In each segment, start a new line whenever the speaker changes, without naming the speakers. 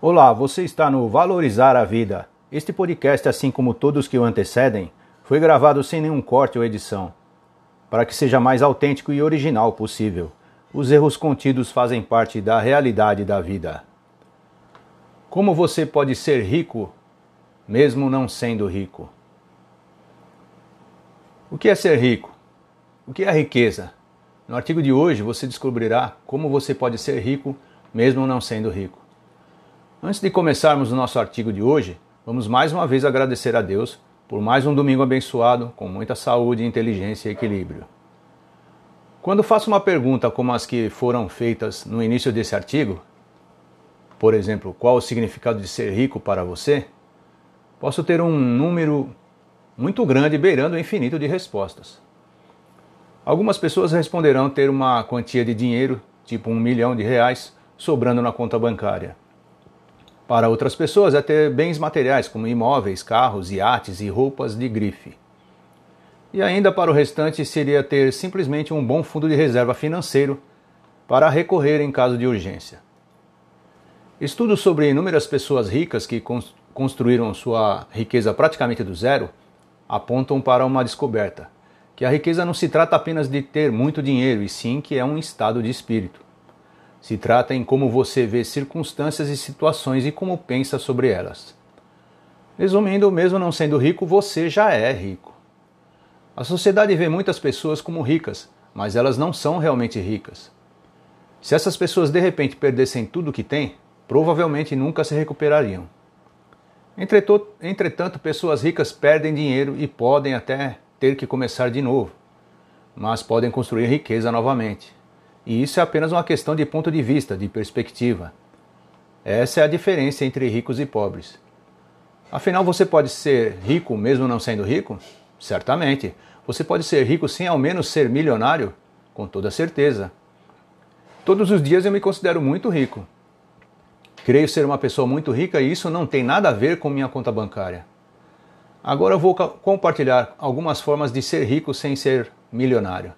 Olá, você está no Valorizar a Vida. Este podcast, assim como todos que o antecedem, foi gravado sem nenhum corte ou edição, para que seja mais autêntico e original possível. Os erros contidos fazem parte da realidade da vida. Como você pode ser rico mesmo não sendo rico? O que é ser rico? O que é riqueza? No artigo de hoje você descobrirá como você pode ser rico mesmo não sendo rico. Antes de começarmos o nosso artigo de hoje, vamos mais uma vez agradecer a Deus por mais um domingo abençoado, com muita saúde, inteligência e equilíbrio. Quando faço uma pergunta como as que foram feitas no início desse artigo, por exemplo, qual o significado de ser rico para você, posso ter um número muito grande beirando o infinito de respostas. Algumas pessoas responderão ter uma quantia de dinheiro, tipo um milhão de reais, sobrando na conta bancária. Para outras pessoas é ter bens materiais como imóveis, carros, iates e roupas de grife. E ainda para o restante seria ter simplesmente um bom fundo de reserva financeiro para recorrer em caso de urgência. Estudos sobre inúmeras pessoas ricas que construíram sua riqueza praticamente do zero apontam para uma descoberta: que a riqueza não se trata apenas de ter muito dinheiro, e sim que é um estado de espírito. Se trata em como você vê circunstâncias e situações e como pensa sobre elas. Resumindo, mesmo não sendo rico, você já é rico. A sociedade vê muitas pessoas como ricas, mas elas não são realmente ricas. Se essas pessoas de repente perdessem tudo o que têm, provavelmente nunca se recuperariam. Entretanto, pessoas ricas perdem dinheiro e podem até ter que começar de novo, mas podem construir riqueza novamente. E isso é apenas uma questão de ponto de vista, de perspectiva. Essa é a diferença entre ricos e pobres. Afinal, você pode ser rico mesmo não sendo rico? Certamente. Você pode ser rico sem ao menos ser milionário? Com toda certeza. Todos os dias eu me considero muito rico. Creio ser uma pessoa muito rica e isso não tem nada a ver com minha conta bancária. Agora eu vou compartilhar algumas formas de ser rico sem ser milionário.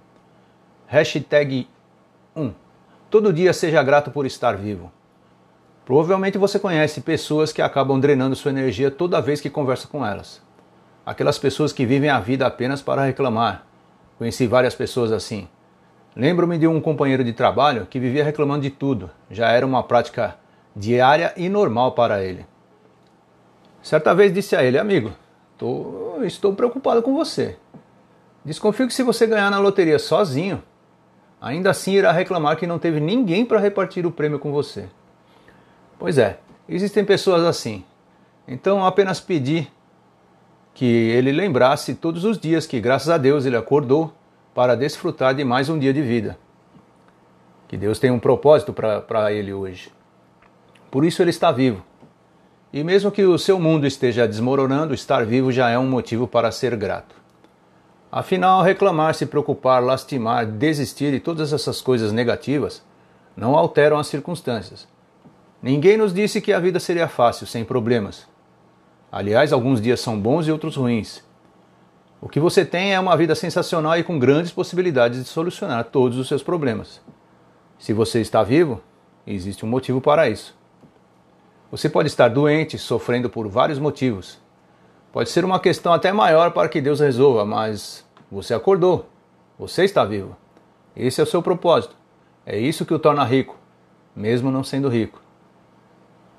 Hashtag 1. Todo dia seja grato por estar vivo. Provavelmente você conhece pessoas que acabam drenando sua energia toda vez que conversa com elas. Aquelas pessoas que vivem a vida apenas para reclamar. Conheci várias pessoas assim. Lembro-me de um companheiro de trabalho que vivia reclamando de tudo. Já era uma prática diária e normal para ele. Certa vez disse a ele, amigo, tô, estou preocupado com você. Desconfio que se você ganhar na loteria sozinho, ainda assim irá reclamar que não teve ninguém para repartir o prêmio com você. Pois é, existem pessoas assim. Então apenas pedi que ele lembrasse todos os dias que, graças a Deus, ele acordou para desfrutar de mais um dia de vida. Que Deus tem um propósito para ele hoje. Por isso ele está vivo. E mesmo que o seu mundo esteja desmoronando, estar vivo já é um motivo para ser grato. Afinal, reclamar, se preocupar, lastimar, desistir e todas essas coisas negativas não alteram as circunstâncias. Ninguém nos disse que a vida seria fácil, sem problemas. Aliás, alguns dias são bons e outros ruins. O que você tem é uma vida sensacional e com grandes possibilidades de solucionar todos os seus problemas. Se você está vivo, existe um motivo para isso. Você pode estar doente, sofrendo por vários motivos, Pode ser uma questão até maior para que Deus resolva, mas você acordou, você está vivo. Esse é o seu propósito. É isso que o torna rico, mesmo não sendo rico.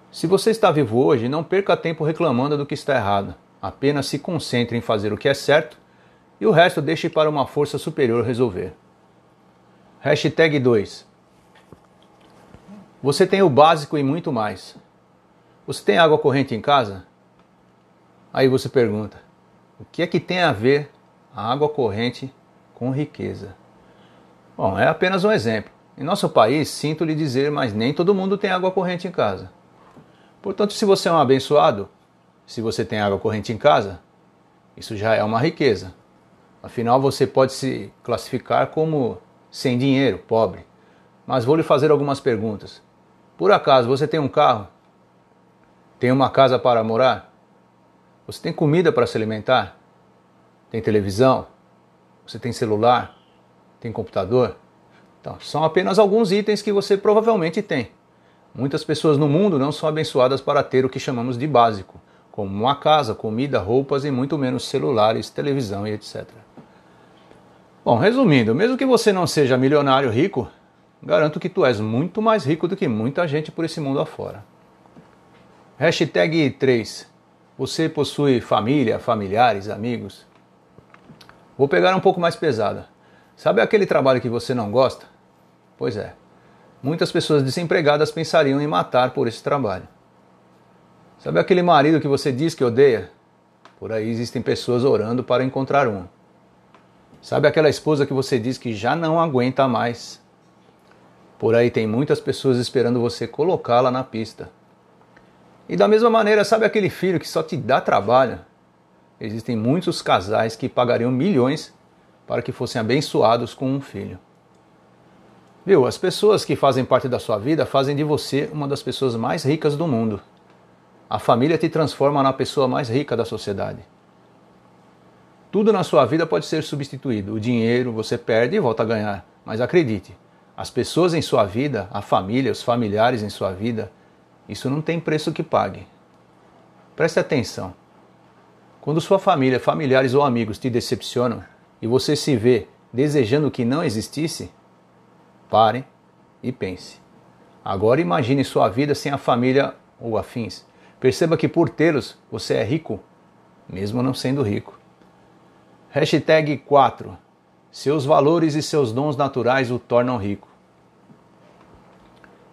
Se você está vivo hoje, não perca tempo reclamando do que está errado. Apenas se concentre em fazer o que é certo e o resto deixe para uma força superior resolver. Hashtag 2 Você tem o básico e muito mais. Você tem água corrente em casa? Aí você pergunta: o que é que tem a ver a água corrente com riqueza? Bom, é apenas um exemplo. Em nosso país, sinto lhe dizer, mas nem todo mundo tem água corrente em casa. Portanto, se você é um abençoado, se você tem água corrente em casa, isso já é uma riqueza. Afinal, você pode se classificar como sem dinheiro, pobre. Mas vou lhe fazer algumas perguntas. Por acaso você tem um carro? Tem uma casa para morar? Você tem comida para se alimentar? Tem televisão? Você tem celular? Tem computador? Então, são apenas alguns itens que você provavelmente tem. Muitas pessoas no mundo não são abençoadas para ter o que chamamos de básico, como uma casa, comida, roupas e muito menos celulares, televisão e etc. Bom, resumindo, mesmo que você não seja milionário rico, garanto que tu és muito mais rico do que muita gente por esse mundo afora. Hashtag 3. Você possui família, familiares, amigos? Vou pegar um pouco mais pesada. Sabe aquele trabalho que você não gosta? Pois é. Muitas pessoas desempregadas pensariam em matar por esse trabalho. Sabe aquele marido que você diz que odeia? Por aí existem pessoas orando para encontrar um. Sabe aquela esposa que você diz que já não aguenta mais? Por aí tem muitas pessoas esperando você colocá-la na pista. E da mesma maneira, sabe aquele filho que só te dá trabalho? Existem muitos casais que pagariam milhões para que fossem abençoados com um filho. Viu? As pessoas que fazem parte da sua vida fazem de você uma das pessoas mais ricas do mundo. A família te transforma na pessoa mais rica da sociedade. Tudo na sua vida pode ser substituído. O dinheiro você perde e volta a ganhar. Mas acredite, as pessoas em sua vida, a família, os familiares em sua vida, isso não tem preço que pague. Preste atenção. Quando sua família, familiares ou amigos te decepcionam e você se vê desejando que não existisse, pare e pense. Agora imagine sua vida sem a família ou afins. Perceba que por tê-los você é rico, mesmo não sendo rico. Hashtag 4. Seus valores e seus dons naturais o tornam rico.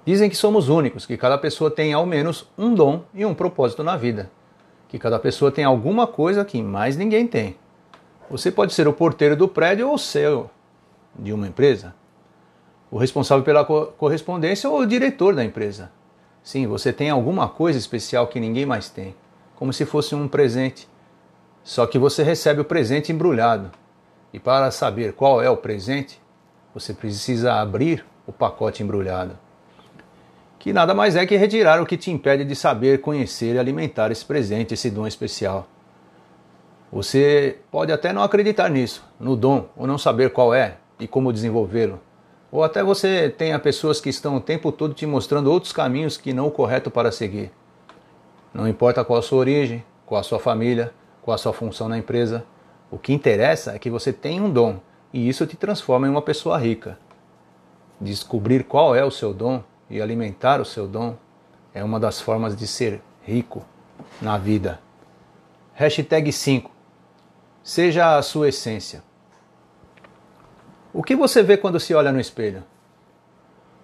Dizem que somos únicos, que cada pessoa tem ao menos um dom e um propósito na vida. Que cada pessoa tem alguma coisa que mais ninguém tem. Você pode ser o porteiro do prédio ou o seu de uma empresa. O responsável pela correspondência ou o diretor da empresa. Sim, você tem alguma coisa especial que ninguém mais tem, como se fosse um presente só que você recebe o presente embrulhado. E para saber qual é o presente, você precisa abrir o pacote embrulhado. Que nada mais é que retirar o que te impede de saber, conhecer e alimentar esse presente, esse dom especial. Você pode até não acreditar nisso, no dom, ou não saber qual é e como desenvolvê-lo. Ou até você tenha pessoas que estão o tempo todo te mostrando outros caminhos que não o correto para seguir. Não importa qual a sua origem, qual a sua família, qual a sua função na empresa. O que interessa é que você tem um dom e isso te transforma em uma pessoa rica. Descobrir qual é o seu dom e alimentar o seu dom é uma das formas de ser rico na vida. Hashtag 5. Seja a sua essência. O que você vê quando se olha no espelho?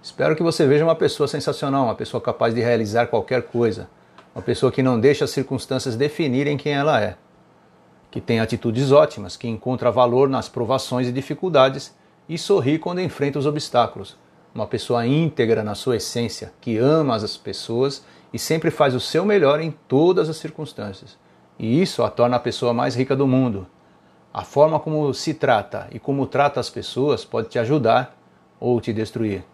Espero que você veja uma pessoa sensacional, uma pessoa capaz de realizar qualquer coisa, uma pessoa que não deixa as circunstâncias definirem quem ela é que tem atitudes ótimas, que encontra valor nas provações e dificuldades e sorri quando enfrenta os obstáculos. Uma pessoa íntegra na sua essência, que ama as pessoas e sempre faz o seu melhor em todas as circunstâncias. E isso a torna a pessoa mais rica do mundo. A forma como se trata e como trata as pessoas pode te ajudar ou te destruir.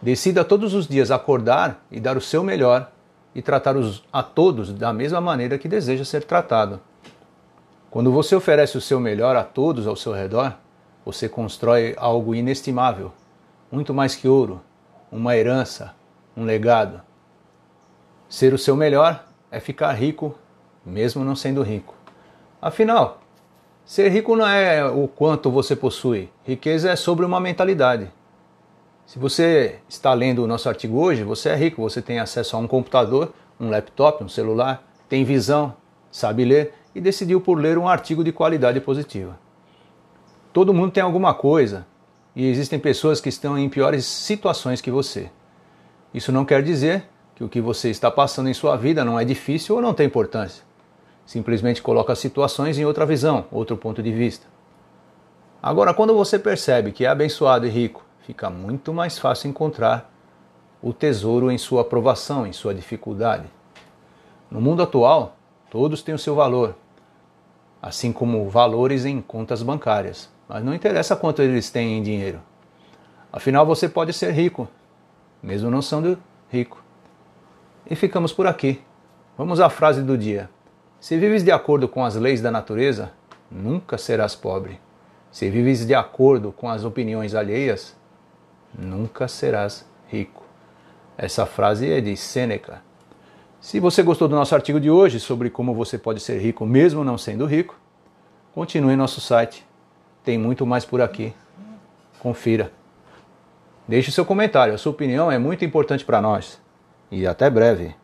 Decida todos os dias acordar e dar o seu melhor e tratar os, a todos da mesma maneira que deseja ser tratado. Quando você oferece o seu melhor a todos ao seu redor, você constrói algo inestimável, muito mais que ouro, uma herança, um legado. Ser o seu melhor é ficar rico, mesmo não sendo rico. Afinal, ser rico não é o quanto você possui, riqueza é sobre uma mentalidade. Se você está lendo o nosso artigo hoje, você é rico, você tem acesso a um computador, um laptop, um celular, tem visão, sabe ler e decidiu por ler um artigo de qualidade positiva. Todo mundo tem alguma coisa e existem pessoas que estão em piores situações que você. Isso não quer dizer que o que você está passando em sua vida não é difícil ou não tem importância. Simplesmente coloca as situações em outra visão, outro ponto de vista. Agora, quando você percebe que é abençoado e rico, fica muito mais fácil encontrar o tesouro em sua aprovação, em sua dificuldade. No mundo atual, Todos têm o seu valor, assim como valores em contas bancárias. Mas não interessa quanto eles têm em dinheiro. Afinal, você pode ser rico, mesmo não sendo rico. E ficamos por aqui. Vamos à frase do dia. Se vives de acordo com as leis da natureza, nunca serás pobre. Se vives de acordo com as opiniões alheias, nunca serás rico. Essa frase é de Sêneca. Se você gostou do nosso artigo de hoje sobre como você pode ser rico mesmo não sendo rico, continue em nosso site. Tem muito mais por aqui. Confira. Deixe seu comentário, a sua opinião é muito importante para nós. E até breve.